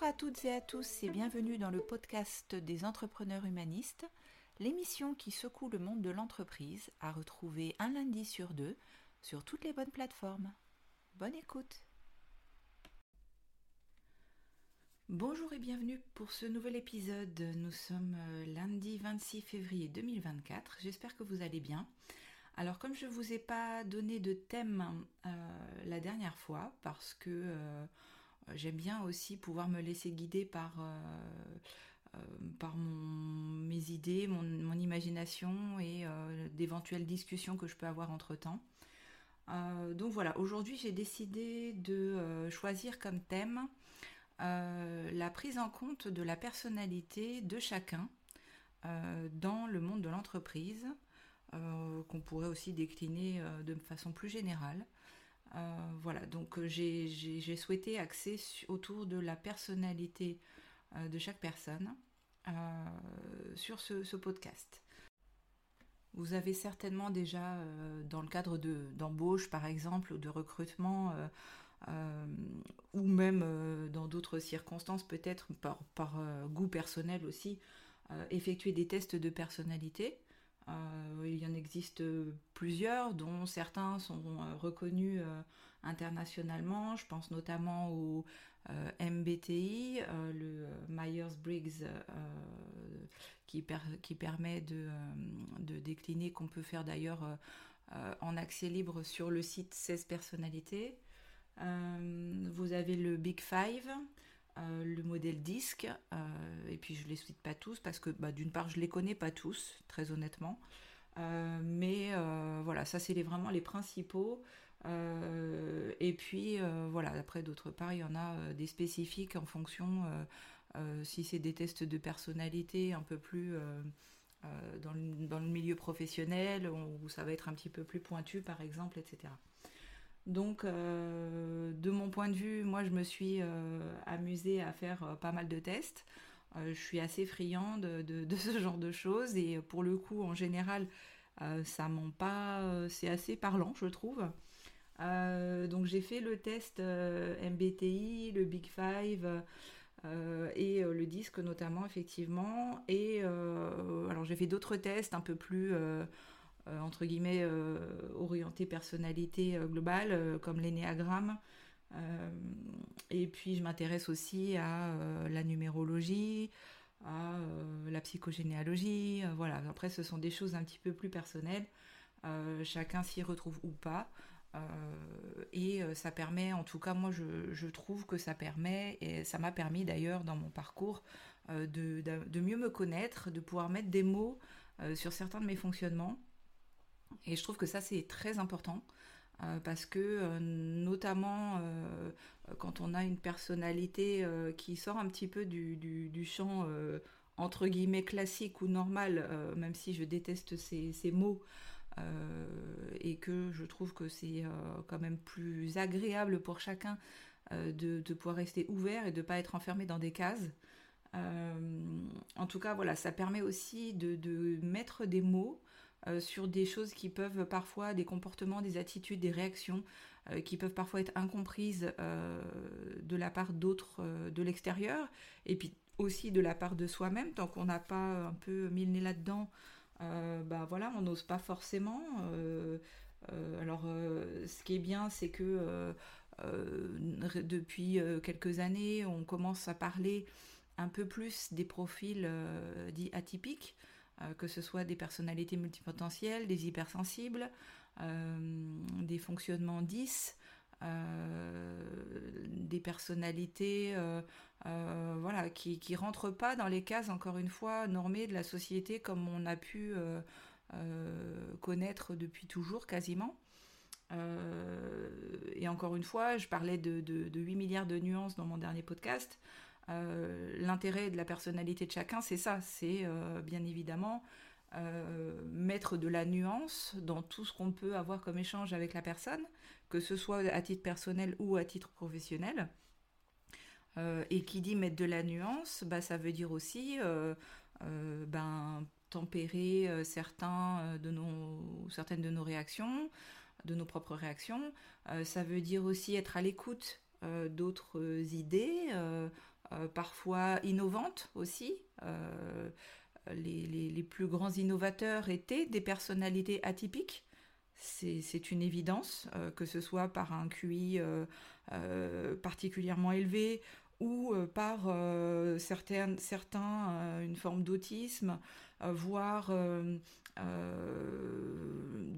À toutes et à tous et bienvenue dans le podcast des entrepreneurs humanistes, l'émission qui secoue le monde de l'entreprise à retrouver un lundi sur deux sur toutes les bonnes plateformes. Bonne écoute Bonjour et bienvenue pour ce nouvel épisode. Nous sommes euh, lundi 26 février 2024. J'espère que vous allez bien. Alors comme je vous ai pas donné de thème euh, la dernière fois, parce que euh, j'aime bien aussi pouvoir me laisser guider par, par mes idées, mon, imagination et d'éventuelles discussions que je peux avoir entre-temps. donc voilà, aujourd'hui j'ai décidé de choisir comme thème euh, la prise en compte de la personnalité de chacun euh, dans le monde de l'entreprise, euh, qu'on pourrait aussi décliner de façon plus générale. Voilà, donc j'ai souhaité axer autour de la personnalité de chaque personne sur ce, podcast. Vous avez certainement déjà, dans le cadre d'embauche par exemple, ou de recrutement, euh, ou même euh, dans d'autres circonstances, peut-être par, euh, goût personnel aussi, effectuer des tests de personnalité. Il y en existe plusieurs, dont certains sont reconnus internationalement. Je pense notamment au MBTI, le Myers-Briggs, qui, qui, permet de, décliner, qu'on peut faire d'ailleurs en accès libre sur le site 16 personnalités. Euh, vous avez le Big Five, euh, le modèle disque, euh, et puis je ne les cite pas tous parce que bah, d'une part je les connais pas tous, très honnêtement. mais voilà, ça c'est vraiment les principaux. et puis voilà, après d'autre part, il y en a des spécifiques en fonction si c'est des tests de personnalité un peu plus dans le, dans, le, milieu professionnel, où ça va être un petit peu plus pointu par exemple, etc. Donc, euh, de mon point de vue, moi, je me suis euh, amusée à faire euh, pas mal de tests. je suis assez friande de, ce genre de choses et pour le coup, en général, ça ment pas. c'est assez parlant, je trouve. donc, j'ai fait le test MBTI, le Big Five. et le disque notamment effectivement et alors j'ai fait d'autres tests un peu plus entre guillemets euh, orienté personnalité euh, globale, comme l'énéagramme. et puis je m'intéresse aussi à la numérologie, à la psychogénéalogie. voilà. Après, ce sont des choses un petit peu plus personnelles. chacun s'y retrouve ou pas. et ça permet, en tout cas, moi, je, trouve que ça permet, et ça m'a permis d'ailleurs dans mon parcours, de, de, mieux me connaître, de pouvoir mettre des mots sur certains de mes fonctionnements. Et je trouve que ça, c'est très important. Euh, parce que euh, notamment euh, quand on a une personnalité qui sort un petit peu du, du, champ entre guillemets classique ou normal, même si je déteste ces, ces mots, et que je trouve que c'est quand même plus agréable pour chacun de, de, pouvoir rester ouvert et de ne pas être enfermé dans des cases. en tout cas, voilà, ça permet aussi de, de mettre des mots euh, sur des choses qui peuvent parfois, des comportements, des attitudes, des réactions, euh, qui peuvent parfois être incomprises euh, de la part d'autres de l'extérieur, et puis aussi de la part de soi-même, tant qu'on n'a pas un peu mis le nez là-dedans, bah voilà, on n'ose pas forcément. alors, ce qui est bien, c'est que depuis quelques années, on commence à parler un peu plus des profils dits atypiques. Euh, que ce soit des personnalités multipotentielles, des hypersensibles, euh, des fonctionnements 10, euh, des personnalités voilà, qui ne rentrent pas dans les cases, encore une fois, normées de la société comme on a pu connaître depuis toujours quasiment. et encore une fois, je parlais de, de, 8 milliards de nuances dans mon dernier podcast. Euh, l'intérêt de la personnalité de chacun, c'est ça, c'est euh, bien évidemment euh, mettre de la nuance dans tout ce qu'on peut avoir comme échange avec la personne, que ce soit à titre personnel ou à titre professionnel. et qui dit mettre de la nuance, bah, ça veut dire aussi ben, tempérer certains de nos, certaines de nos réactions, de nos propres réactions. ça veut dire aussi être à l'écoute d'autres idées, parfois innovantes aussi. Les, plus grands innovateurs étaient des personnalités atypiques. C'est une évidence, que ce soit par un QI particulièrement élevé ou par certains, une forme d'autisme, voire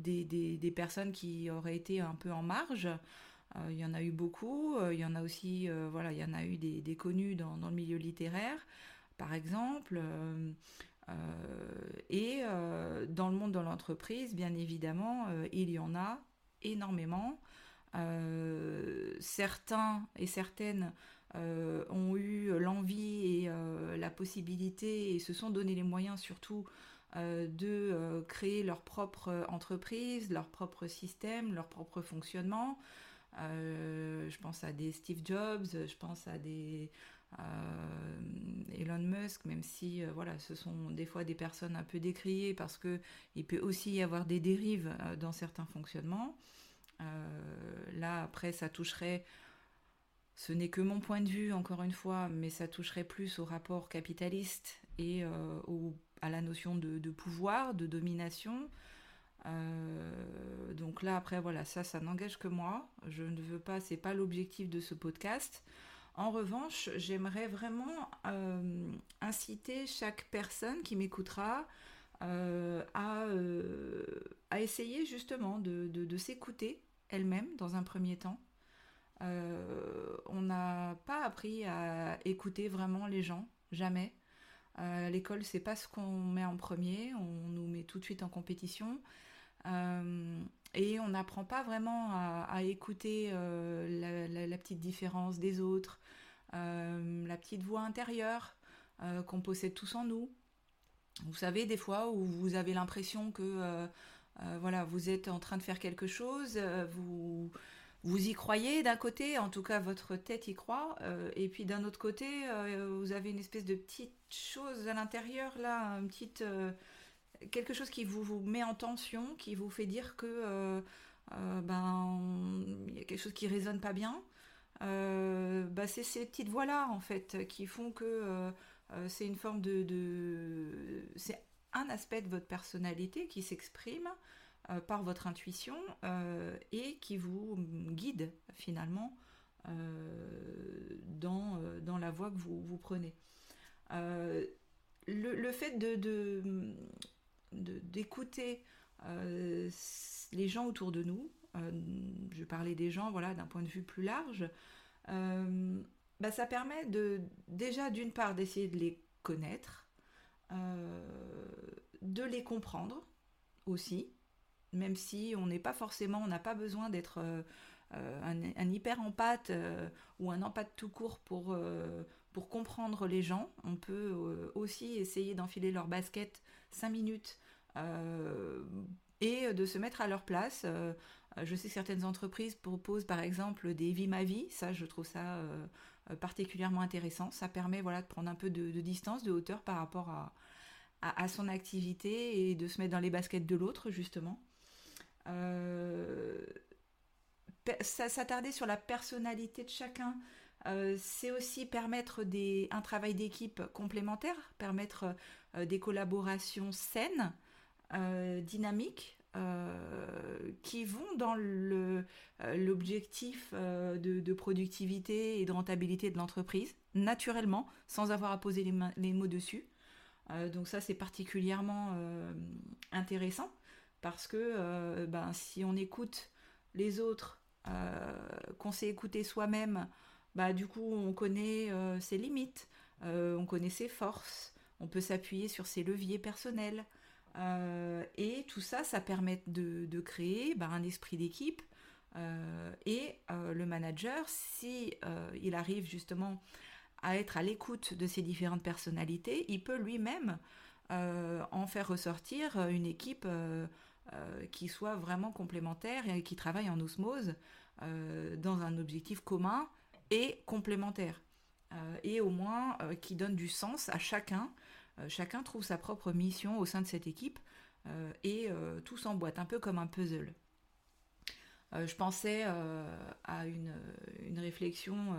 des, personnes qui auraient été un peu en marge. Il y en a eu beaucoup. il y en a aussi, voilà, il y en a eu des, connus dans, le milieu littéraire, par exemple. et dans le monde de l'entreprise, bien évidemment, il y en a énormément. certains et certaines ont eu l'envie et la possibilité et se sont donné les moyens surtout euh, de euh, créer leur propre entreprise, leur propre système, leur propre fonctionnement. Euh, je pense à des Steve Jobs, je pense à des Elon Musk, même si voilà, ce sont des fois des personnes un peu décriées parce que il peut aussi y avoir des dérives dans certains fonctionnements. là, après, ça toucherait ce n'est que mon point de vue, encore une fois, mais ça toucherait plus au rapport capitaliste et au à la notion de, pouvoir, de domination. Euh, donc là, après, voilà, ça, ça n'engage que moi. Je ne veux pas, c'est pas l'objectif de ce podcast. En revanche, j'aimerais vraiment euh, inciter chaque personne qui m'écoutera euh, à, à, essayer justement de, de s'écouter elle-même dans un premier temps. on n'a pas appris à écouter vraiment les gens, jamais. Euh, l'école, c'est pas ce qu'on met en premier, on nous met tout de suite en compétition. Euh, et on n'apprend pas vraiment à, écouter euh, la, petite différence des autres, la petite voix intérieure qu'on possède tous en nous. Vous savez, des fois où vous avez l'impression que voilà, vous êtes en train de faire quelque chose, vous, vous y croyez d'un côté, en tout cas votre tête y croit, euh, et puis d'un autre côté, euh, vous avez une espèce de petite chose à l'intérieur, là, une petite, euh, quelque chose qui vous, met en tension, qui vous fait dire que ben il y a quelque chose qui résonne pas bien. Bah, c'est ces petites voix là en fait qui font que c'est une forme de... c'est un aspect de votre personnalité qui s'exprime euh, par votre intuition euh, et qui vous guide finalement euh, dans, dans la voie que vous, vous prenez. Le, fait de, d'écouter les gens autour de nous, je parlais des gens voilà, d'un point de vue plus large, bah, ça permet de déjà d'une part d'essayer de les connaître, de les comprendre aussi, même si on n'est pas forcément, on n'a pas besoin d'être euh, euh, un, hyper empathe euh, ou un empathe tout court pour, pour comprendre les gens. On peut aussi essayer d'enfiler leur basket 5 minutes et de se mettre à leur place. je sais que certaines entreprises proposent par exemple des vie ma vie, ça je trouve ça particulièrement intéressant. Ça permet voilà, de prendre un peu de, distance, de hauteur par rapport à, à, son activité et de se mettre dans les baskets de l'autre justement. Euh, s'attarder sur la personnalité de chacun, euh, c'est aussi permettre un travail d'équipe complémentaire, permettre euh, des collaborations saines, dynamiques, qui vont dans l'objectif de, productivité et de rentabilité de l'entreprise, naturellement, sans avoir à poser les mots dessus. donc ça, c'est particulièrement intéressant parce que euh, ben, si on écoute les autres, euh, qu'on sait écouter soi-même, bah, du coup on connaît euh, ses limites, on connaît ses forces, on peut s'appuyer sur ses leviers personnels. et tout ça, ça permet de, créer ben, un esprit d'équipe. et le manager, si il arrive justement à être à l'écoute de ces différentes personnalités, il peut lui-même en faire ressortir une équipe euh, qui soient vraiment complémentaires et qui travaillent en osmose euh, dans un objectif commun et complémentaire. Euh, et au moins qui donne du sens à chacun. chacun trouve sa propre mission au sein de cette équipe et tout s'emboîte, un peu comme un puzzle. je pensais à une, une réflexion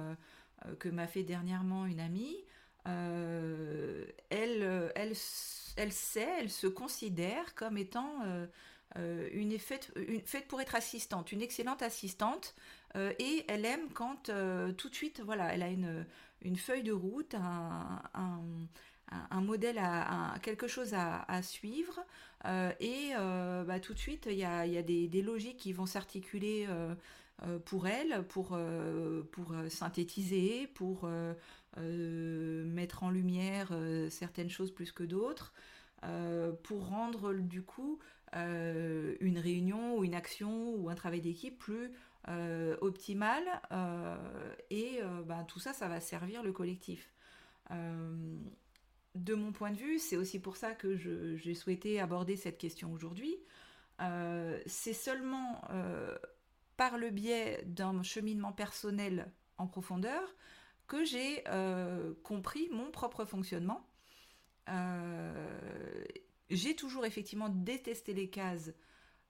que m'a fait dernièrement une amie. elle, elle, elle sait, elle se considère comme étant une, faite, une, faite pour être assistante, une excellente assistante, et elle aime quand tout de suite, voilà, elle a une, feuille de route, un, modèle, quelque chose à, suivre. Euh, et euh, bah, tout de suite, il y a, des, logiques qui vont s'articuler euh, pour elle, pour synthétiser, pour mettre en lumière certaines choses plus que d'autres, pour rendre du coup une réunion ou une action ou un travail d'équipe plus optimal. et bah, tout ça, ça va servir le collectif de mon point de vue, c'est aussi pour ça que j'ai souhaité aborder cette question aujourd'hui. Euh, c'est seulement euh, par le biais d'un cheminement personnel en profondeur que j'ai euh, compris mon propre fonctionnement. J'ai toujours effectivement détesté les cases.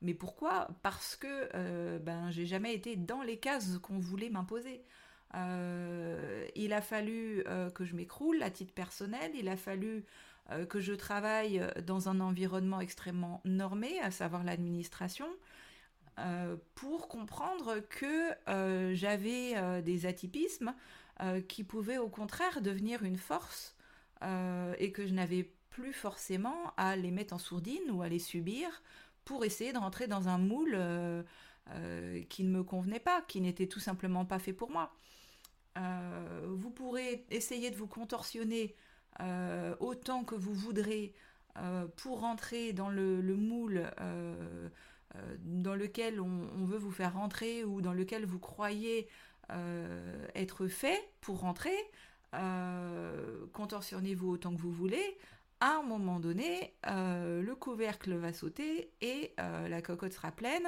Mais pourquoi? Parce que ben, j'ai jamais été dans les cases qu'on voulait m'imposer. Euh, il a fallu euh, que je m'écroule à titre personnel, il a fallu euh, que je travaille dans un environnement extrêmement normé, à savoir l'administration, pour comprendre que j'avais des atypismes qui pouvaient au contraire devenir une force et que je n'avais plus forcément à les mettre en sourdine ou à les subir pour essayer de rentrer dans un moule qui ne me convenait pas, qui n'était tout simplement pas fait pour moi. Euh, vous pourrez essayer de vous contorsionner euh, autant que vous voudrez euh, pour rentrer dans le, moule dans lequel on, veut vous faire rentrer ou dans lequel vous croyez être fait pour rentrer. Contorsionnez-vous autant que vous voulez. À un moment donné, le couvercle va sauter et la cocotte sera pleine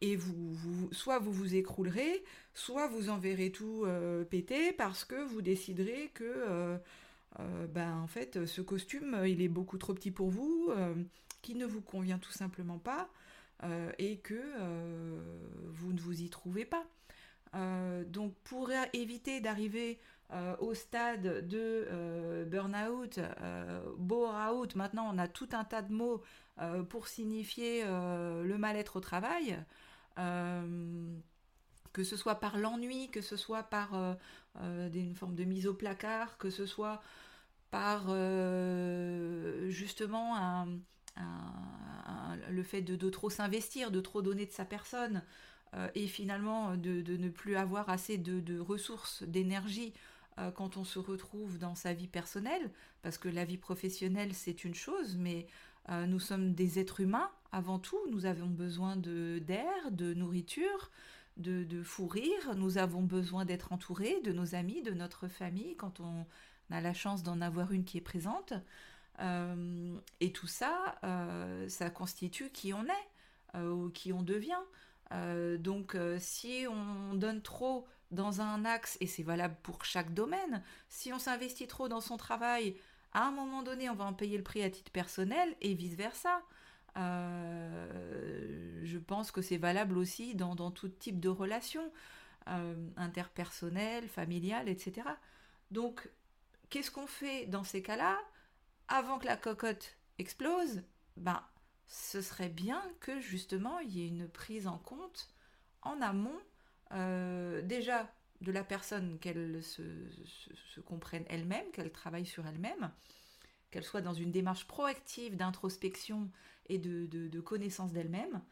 et vous, soit vous vous écroulerez, soit vous enverrez tout euh, péter parce que vous déciderez que euh, euh, ben, en fait ce costume il est beaucoup trop petit pour vous, qui ne vous convient tout simplement pas et que vous ne vous y trouvez pas. Donc pour éviter d'arriver au stade de burn-out, bore-out, maintenant on a tout un tas de mots pour signifier le mal-être au travail. Euh, que ce soit par l'ennui, que ce soit par euh, euh, une forme de mise au placard, que ce soit par justement le fait de, trop s'investir, de trop donner de sa personne, et finalement de, ne plus avoir assez de, ressources, d'énergie quand on se retrouve dans sa vie personnelle, parce que la vie professionnelle c'est une chose, mais nous sommes des êtres humains avant tout, nous avons besoin d'air, de, nourriture, de, de fou rire, nous avons besoin d'être entourés de nos amis, de notre famille, quand on a la chance d'en avoir une qui est présente. Euh, et tout ça, euh, ça constitue qui on est euh, qui on devient. Donc si on donne trop dans un axe, et c'est valable pour chaque domaine, si on s'investit trop dans son travail, à un moment donné, on va en payer le prix à titre personnel et vice-versa. Euh, je pense que c'est valable aussi dans, tout type de relations, euh, interpersonnelles, familiales, etc. Donc, qu'est-ce qu'on fait dans ces cas-là? Avant que la cocotte explose, ben, ce serait bien que justement il y ait une prise en compte en amont, euh, déjà de la personne qu'elle se, comprenne elle-même, qu'elle travaille sur elle-même, qu'elle soit dans une démarche proactive d'introspection et de, connaissance d'elle-même.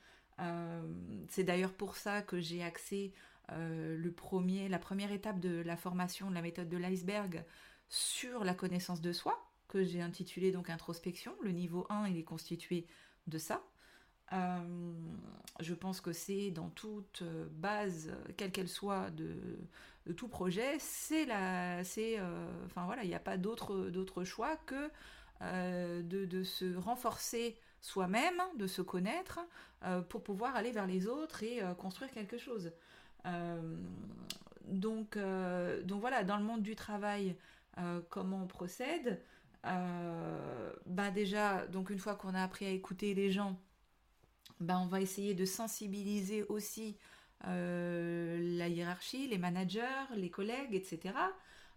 Euh, c'est d'ailleurs pour ça que j'ai axé euh, la première étape de la formation de la méthode de l'iceberg sur la connaissance de soi, que j'ai intitulé donc introspection. Le niveau 1, il est constitué de ça. Euh, je pense que c'est dans toute base, quelle qu'elle soit, de, tout projet, c'est la, c'est, enfin voilà, il n'y a pas d'autre, d'autre choix que de, se renforcer soi-même, de se connaître, euh, pour pouvoir aller vers les autres et euh, construire quelque chose. Euh, donc, donc voilà, dans le monde du travail, comment on procède bah déjà, donc une fois qu'on a appris à écouter les gens, bah on va essayer de sensibiliser aussi la hiérarchie, les managers, les collègues, etc.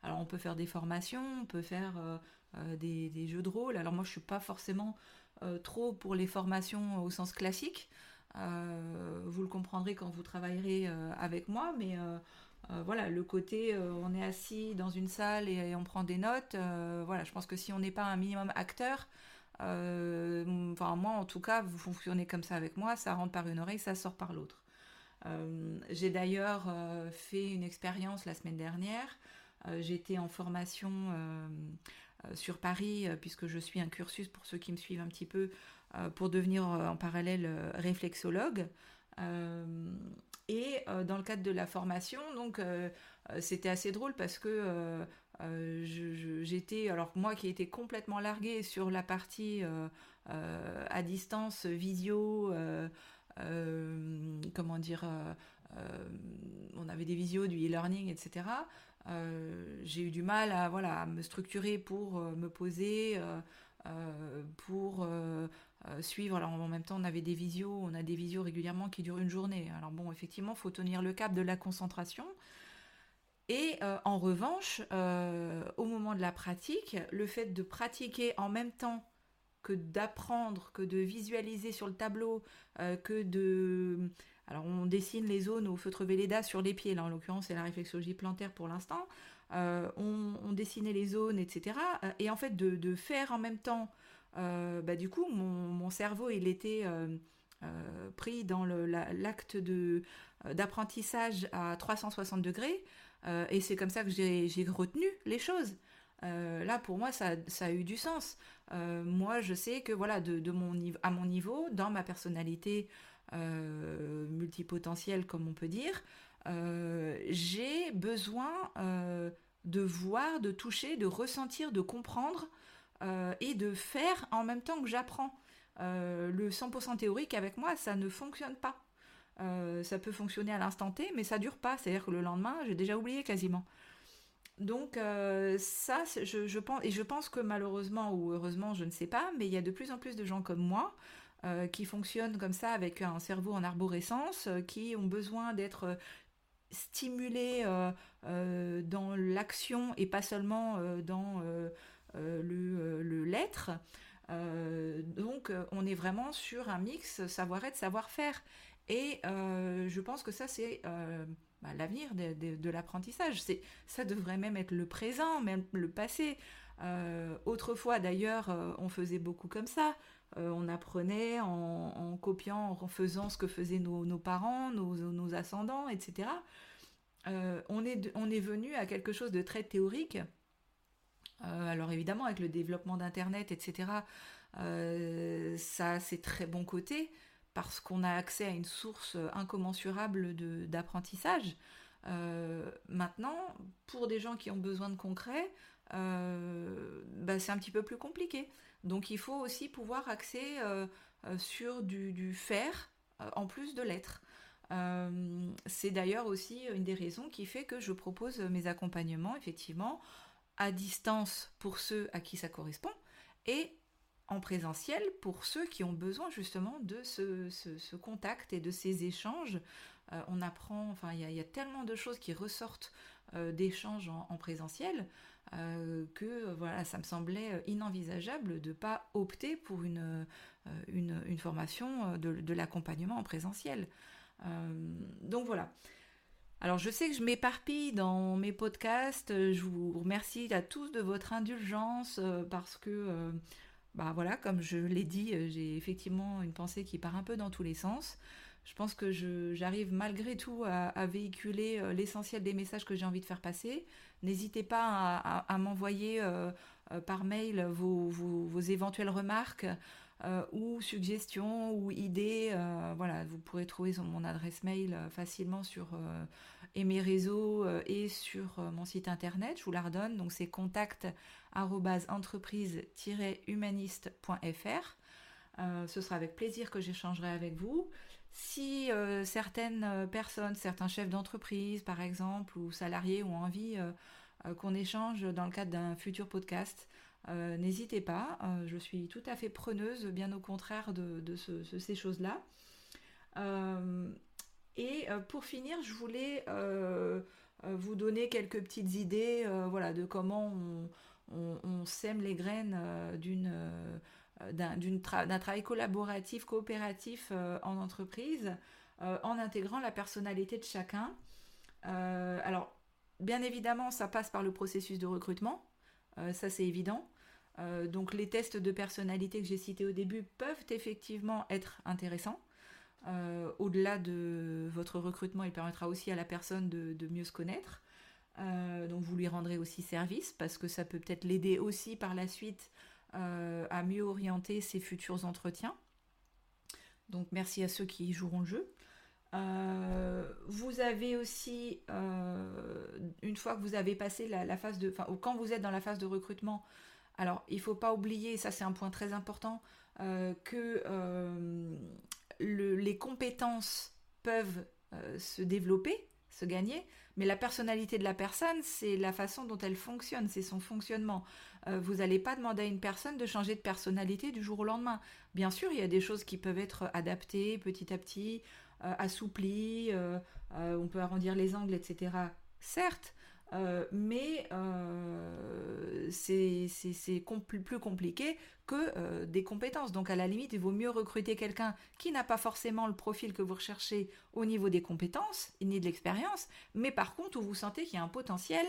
Alors on peut faire des formations, on peut faire des, des, jeux de rôle. Alors moi je suis pas forcément trop pour les formations au sens classique. vous le comprendrez quand vous travaillerez avec moi, mais euh, voilà, le côté euh, on est assis dans une salle et, on prend des notes, euh, voilà, je pense que si on n'est pas un minimum acteur, enfin moi en tout cas, vous fonctionnez comme ça avec moi, ça rentre par une oreille, ça sort par l'autre. J'ai d'ailleurs fait une expérience la semaine dernière. J'étais en formation sur Paris, puisque je suis un cursus pour ceux qui me suivent un petit peu, pour devenir en parallèle réflexologue. Et euh, dans le cadre de la formation, donc euh, euh, c'était assez drôle parce que j'étais, alors moi qui étais complètement larguée sur la partie à distance, visio, comment dire, on avait des visios, du e-learning, etc. j'ai eu du mal à, voilà, à me structurer pour me poser, pour suivre. Alors en même temps, on avait des visios, on a des visios régulièrement qui durent une journée. Alors bon, effectivement, faut tenir le cap de la concentration. Et euh, en revanche, euh, au moment de la pratique, le fait de pratiquer en même temps que d'apprendre, que de visualiser sur le tableau, que de... Alors on dessine les zones au feutre Velleda sur les pieds, là en l'occurrence c'est la réflexologie plantaire pour l'instant, on, dessinait les zones, etc. Et en fait de faire en même temps euh, bah, du coup, mon, cerveau, il était euh, euh, pris dans l'acte d'apprentissage à 360 degrés. et c'est comme ça que j'ai retenu les choses. là, pour moi, ça, a eu du sens. moi, je sais que voilà, de, mon à mon niveau, dans ma personnalité multipotentielle, comme on peut dire, j'ai besoin de voir, de toucher, de ressentir, de comprendre euh, et de faire en même temps que j'apprends. Euh, le 100% théorique avec moi, ça ne fonctionne pas. Euh, ça peut fonctionner à l'instant T, mais ça dure pas. C'est-à-dire que le lendemain, j'ai déjà oublié quasiment. Donc ça, je, pense, et je pense que malheureusement ou heureusement, je ne sais pas, mais il y a de plus en plus de gens comme moi qui fonctionnent comme ça avec un cerveau en arborescence, qui ont besoin d'être stimulés dans l'action et pas seulement dans le, le l'être. Euh, donc on est vraiment sur un mix savoir-être, savoir-faire. Et euh, je pense que ça, c'est bah, l'avenir de, l'apprentissage. C'est, ça devrait même être le présent, même le passé. autrefois, d'ailleurs, on faisait beaucoup comme ça. on apprenait en, copiant, en faisant ce que faisaient nos, parents, nos, nos, ascendants, etc. on, est, on est venu à quelque chose de très théorique euh, alors évidemment, avec le développement d'Internet, etc., euh, ça a ses très bons côtés parce qu'on a accès à une source incommensurable d'apprentissage. Euh, maintenant, pour des gens qui ont besoin de concret, bah, c'est un petit peu plus compliqué. Donc il faut aussi pouvoir axer sur du, du faire en plus de l'être. c'est d'ailleurs aussi une des raisons qui fait que je propose mes accompagnements, effectivement, à distance pour ceux à qui ça correspond et en présentiel pour ceux qui ont besoin justement de ce, contact et de ces échanges. Euh, on apprend, enfin il y, a tellement de choses qui ressortent euh, d'échanges en, présentiel euh, que voilà, ça me semblait inenvisageable de ne pas opter pour une, formation de l'accompagnement en présentiel. donc voilà. Alors je sais que je m'éparpille dans mes podcasts, euh, je vous remercie à tous de votre indulgence euh, parce que, euh, bah voilà, comme je l'ai dit, j'ai effectivement une pensée qui part un peu dans tous les sens. Je pense que j'arrive malgré tout à, véhiculer l'essentiel des messages que j'ai envie de faire passer. N'hésitez pas à, m'envoyer par mail vos éventuelles remarques. Euh, ou suggestions ou idées. Euh, voilà, vous pourrez trouver mon adresse mail euh, facilement sur et mes réseaux et sur mon site internet. Je vous la redonne. Donc c'est contact entreprise-humaniste.fr. ce sera avec plaisir que j'échangerai avec vous. Si certaines personnes, certains chefs d'entreprise par exemple, ou salariés ont envie qu'on échange dans le cadre d'un futur podcast, euh, n'hésitez pas, euh, je suis tout à fait preneuse, bien au contraire de, ces choses-là. Euh, Et pour finir, je voulais vous donner quelques petites idées voilà, de comment on, sème les graines d'un travail collaboratif, coopératif en entreprise, en intégrant la personnalité de chacun. alors, bien évidemment, ça passe par le processus de recrutement, ça c'est évident. Euh, donc les tests de personnalité que j'ai cités au début peuvent effectivement être intéressants. Euh, au-delà de votre recrutement, il permettra aussi à la personne de, mieux se connaître. Euh, donc vous lui rendrez aussi service parce que ça peut peut-être l'aider aussi par la suite à mieux orienter ses futurs entretiens. Donc merci à ceux qui joueront le jeu. Vous avez aussi, une fois que vous avez passé la, phase de, enfin, quand vous êtes dans la phase de recrutement, alors, il ne faut pas oublier, ça c'est un point très important, euh, que euh, les compétences peuvent euh, se développer, se gagner, mais la personnalité de la personne, c'est la façon dont elle fonctionne, c'est son fonctionnement. vous n'allez pas demander à une personne de changer de personnalité du jour au lendemain. Bien sûr, il y a des choses qui peuvent être adaptées petit à petit, assouplies, on peut arrondir les angles, etc. Certes, euh, mais euh, c'est plus compliqué que euh, des compétences. Donc à la limite, il vaut mieux recruter quelqu'un qui n'a pas forcément le profil que vous recherchez au niveau des compétences ni de l'expérience, mais par contre où vous sentez qu'il y a un potentiel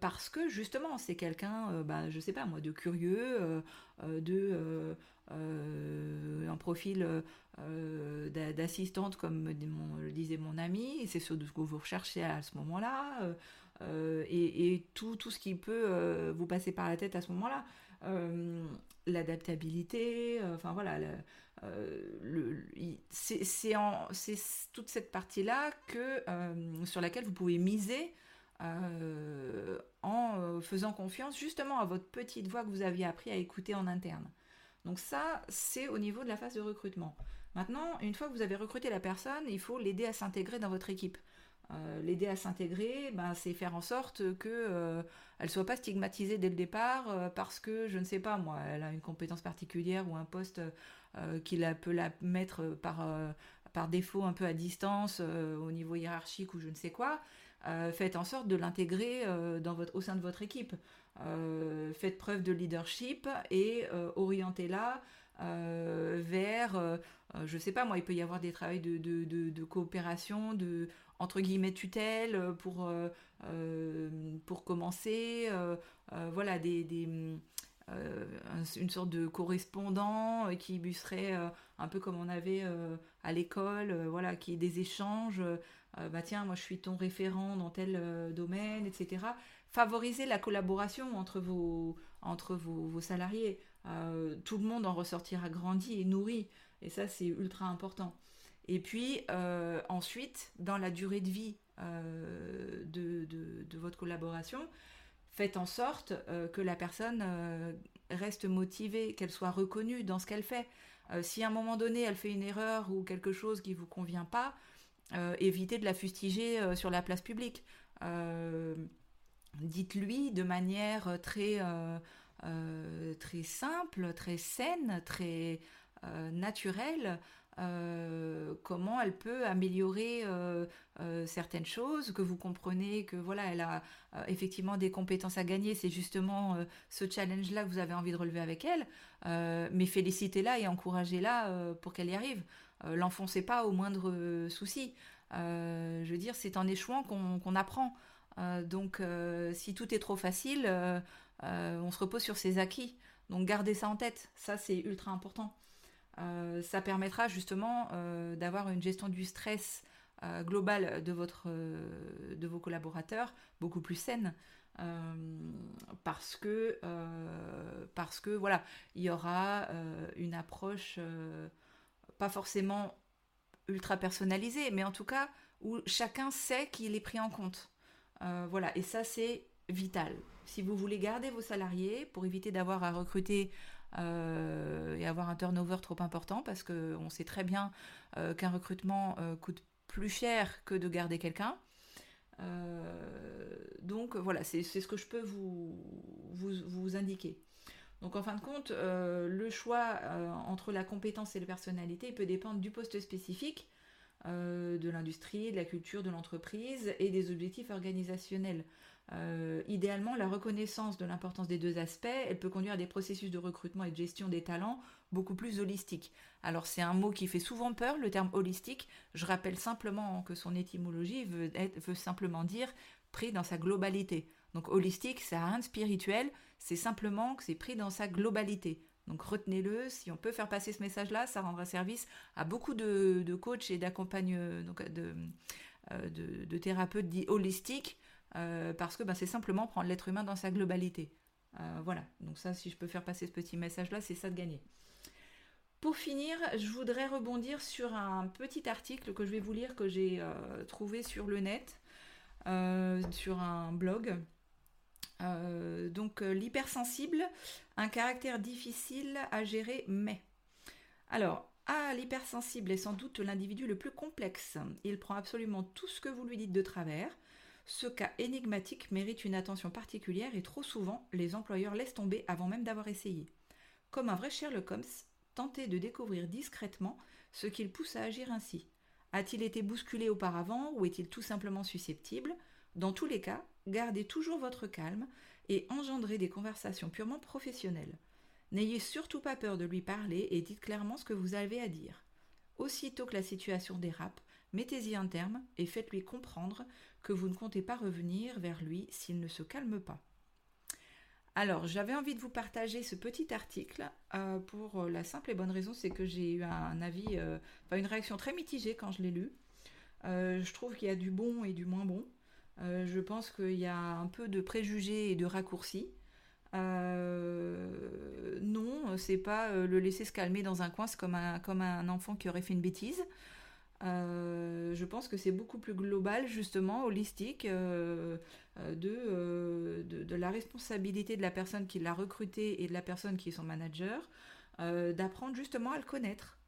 parce que justement c'est quelqu'un, bah, je sais pas moi, de curieux, de un profil d'assistante comme le disait mon ami, c'est ce que vous recherchez à ce moment-là. Euh, et, tout, ce qui peut euh, vous passer par la tête à ce moment-là. Euh, l'adaptabilité, enfin voilà, c'est toute cette partie-là que sur laquelle vous pouvez miser en faisant confiance justement à votre petite voix que vous aviez appris à écouter en interne. Donc ça, c'est au niveau de la phase de recrutement. Maintenant, une fois que vous avez recruté la personne, il faut l'aider à s'intégrer dans votre équipe. Euh, l'aider à s'intégrer, ben, c'est faire en sorte que euh, elle soit pas stigmatisée dès le départ euh, parce que je ne sais pas moi, elle a une compétence particulière ou un poste qui la, peut la mettre par par défaut un peu à distance au niveau hiérarchique ou je ne sais quoi. faites en sorte de l'intégrer au sein de votre équipe. faites preuve de leadership et orientez-la vers, je ne sais pas moi, il peut y avoir des de, de, de coopération, de entre guillemets tutelle euh, pour, euh, euh, pour commencer, voilà, des, une sorte de correspondant qui serait un peu comme on avait à l'école, voilà, qui est des échanges. bah tiens, moi je suis ton référent dans tel domaine, etc. Favoriser la collaboration entre vos, entre vos salariés. tout le monde en ressortira grandi et nourri. Et ça, c'est ultra important. Et puis euh, ensuite, dans la durée de vie euh, de, votre collaboration, faites en sorte euh, que la personne reste motivée, qu'elle soit reconnue dans ce qu'elle fait. si à un moment donné elle fait une erreur ou quelque chose qui ne vous convient pas, évitez de la fustiger sur la place publique. Dites-lui de manière très, très simple, très saine, très naturelle euh, comment elle peut améliorer euh, euh, certaines choses, que vous comprenez que voilà, elle a effectivement des compétences à gagner, c'est justement ce challenge-là que vous avez envie de relever avec elle, mais félicitez-la et encouragez-la pour qu'elle y arrive. L'enfoncez pas au moindre souci. je veux dire, c'est en échouant qu'on apprend. donc, si tout est trop facile, on se repose sur ses acquis. Donc, gardez ça en tête. Ça, c'est ultra important. Euh, ça permettra justement euh, d'avoir une gestion du stress euh, globale de, votre, de vos collaborateurs beaucoup plus saine. parce que parce que voilà il y aura une approche pas forcément ultra personnalisée mais en tout cas où chacun sait qu'il est pris en compte voilà et ça c'est vital si vous voulez garder vos salariés pour éviter d'avoir à recruter et avoir un turnover trop important parce qu'on sait très bien euh, qu'un recrutement euh, coûte plus cher que de garder quelqu'un. donc voilà, c'est ce que je peux vous, vous, vous, indiquer. Donc en fin de compte, le choix entre la compétence et la personnalité peut dépendre du poste spécifique, de l'industrie, de la culture, de l'entreprise et des objectifs organisationnels. Idéalement, la reconnaissance de l'importance des deux aspects, elle peut conduire à des processus de recrutement et de gestion des talents beaucoup plus holistiques. Alors c'est un mot qui fait souvent peur, le terme holistique. Je rappelle simplement que son étymologie veut, simplement dire pris dans sa globalité. Donc holistique, ça n'a rien de spirituel, c'est simplement que c'est pris dans sa globalité. Donc retenez-le, si on peut faire passer ce message-là, ça rendra service à beaucoup de, coachs et d'accompagneurs, de, euh, de, de, thérapeutes dits holistiques, euh, parce que ben, c'est simplement prendre l'être humain dans sa globalité. Euh, voilà, donc ça, si je peux faire passer ce petit message-là, c'est ça de gagner. Pour finir, je voudrais rebondir sur un petit article que je vais vous lire que j'ai trouvé sur le net, sur un blog. Euh, donc euh, l'hypersensible, un caractère difficile à gérer, mais. Alors, ah, l'hypersensible est sans doute l'individu le plus complexe. Il prend absolument tout ce que vous lui dites de travers. Ce cas énigmatique mérite une attention particulière et trop souvent, les employeurs laissent tomber avant même d'avoir essayé. Comme un vrai Sherlock Holmes, tentez de découvrir discrètement ce qui le pousse à agir ainsi. A-t-il été bousculé auparavant ou est-il tout simplement susceptible? Dans tous les cas, gardez toujours votre calme et engendrez des conversations purement professionnelles. N'ayez surtout pas peur de lui parler et dites clairement ce que vous avez à dire. Aussitôt que la situation dérape, mettez-y un terme et faites-lui comprendre que vous ne comptez pas revenir vers lui s'il ne se calme pas. Alors, j'avais envie de vous partager ce petit article euh, pour la simple et bonne raison, c'est que j'ai eu un avis, euh, une réaction très mitigée quand je l'ai lu. Euh, je trouve qu'il y a du bon et du moins bon. Euh, je pense qu'il y a un peu de préjugés et de raccourcis. Euh, non, c'est pas euh, le laisser se calmer dans un coin, c'est comme un, comme un enfant qui aurait fait une bêtise. Je pense que c'est beaucoup plus global, justement, holistique, de, de, la responsabilité de la personne qui l'a recruté et de la personne qui est son manager, d'apprendre justement à le connaître.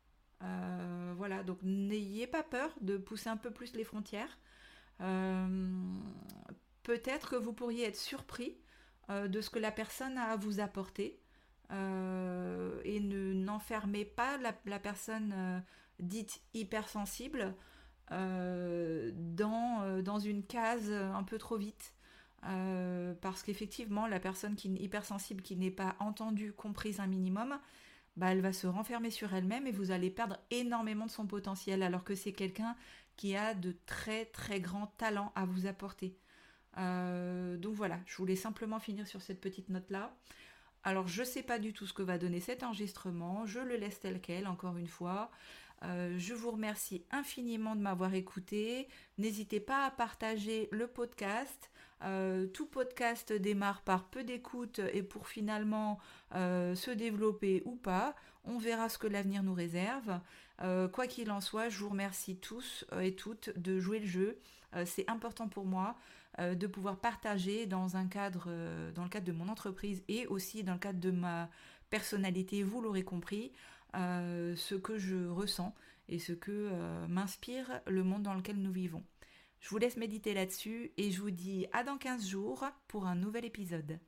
voilà, donc n'ayez pas peur de pousser un peu plus les frontières. Euh, peut-être que vous pourriez être surpris euh, de ce que la personne a à vous apporter euh, et ne n'enfermez pas la, personne dite hypersensible dans, dans une case un peu trop vite. parce qu'effectivement, la personne qui est hypersensible, qui n'est pas entendue, comprise un minimum, bah, elle va se renfermer sur elle-même et vous allez perdre énormément de son potentiel, alors que c'est quelqu'un qui a de très très grands talents à vous apporter. Euh, donc voilà, je voulais simplement finir sur cette petite note-là. Alors je ne sais pas du tout ce que va donner cet enregistrement, je le laisse tel quel, encore une fois. Euh, je vous remercie infiniment de m'avoir écouté. N'hésitez pas à partager le podcast. Euh, tout podcast démarre par peu d'écoute et pour finalement se développer ou pas. On verra ce que l'avenir nous réserve. Euh, quoi qu'il en soit, je vous remercie tous euh, et toutes de jouer le jeu. Euh, c'est important pour moi de pouvoir partager dans un cadre, dans le cadre de mon entreprise et aussi dans le cadre de ma personnalité, vous l'aurez compris, ce que je ressens et ce que m'inspire le monde dans lequel nous vivons. Je vous laisse méditer là-dessus et je vous dis à dans 15 jours pour un nouvel épisode.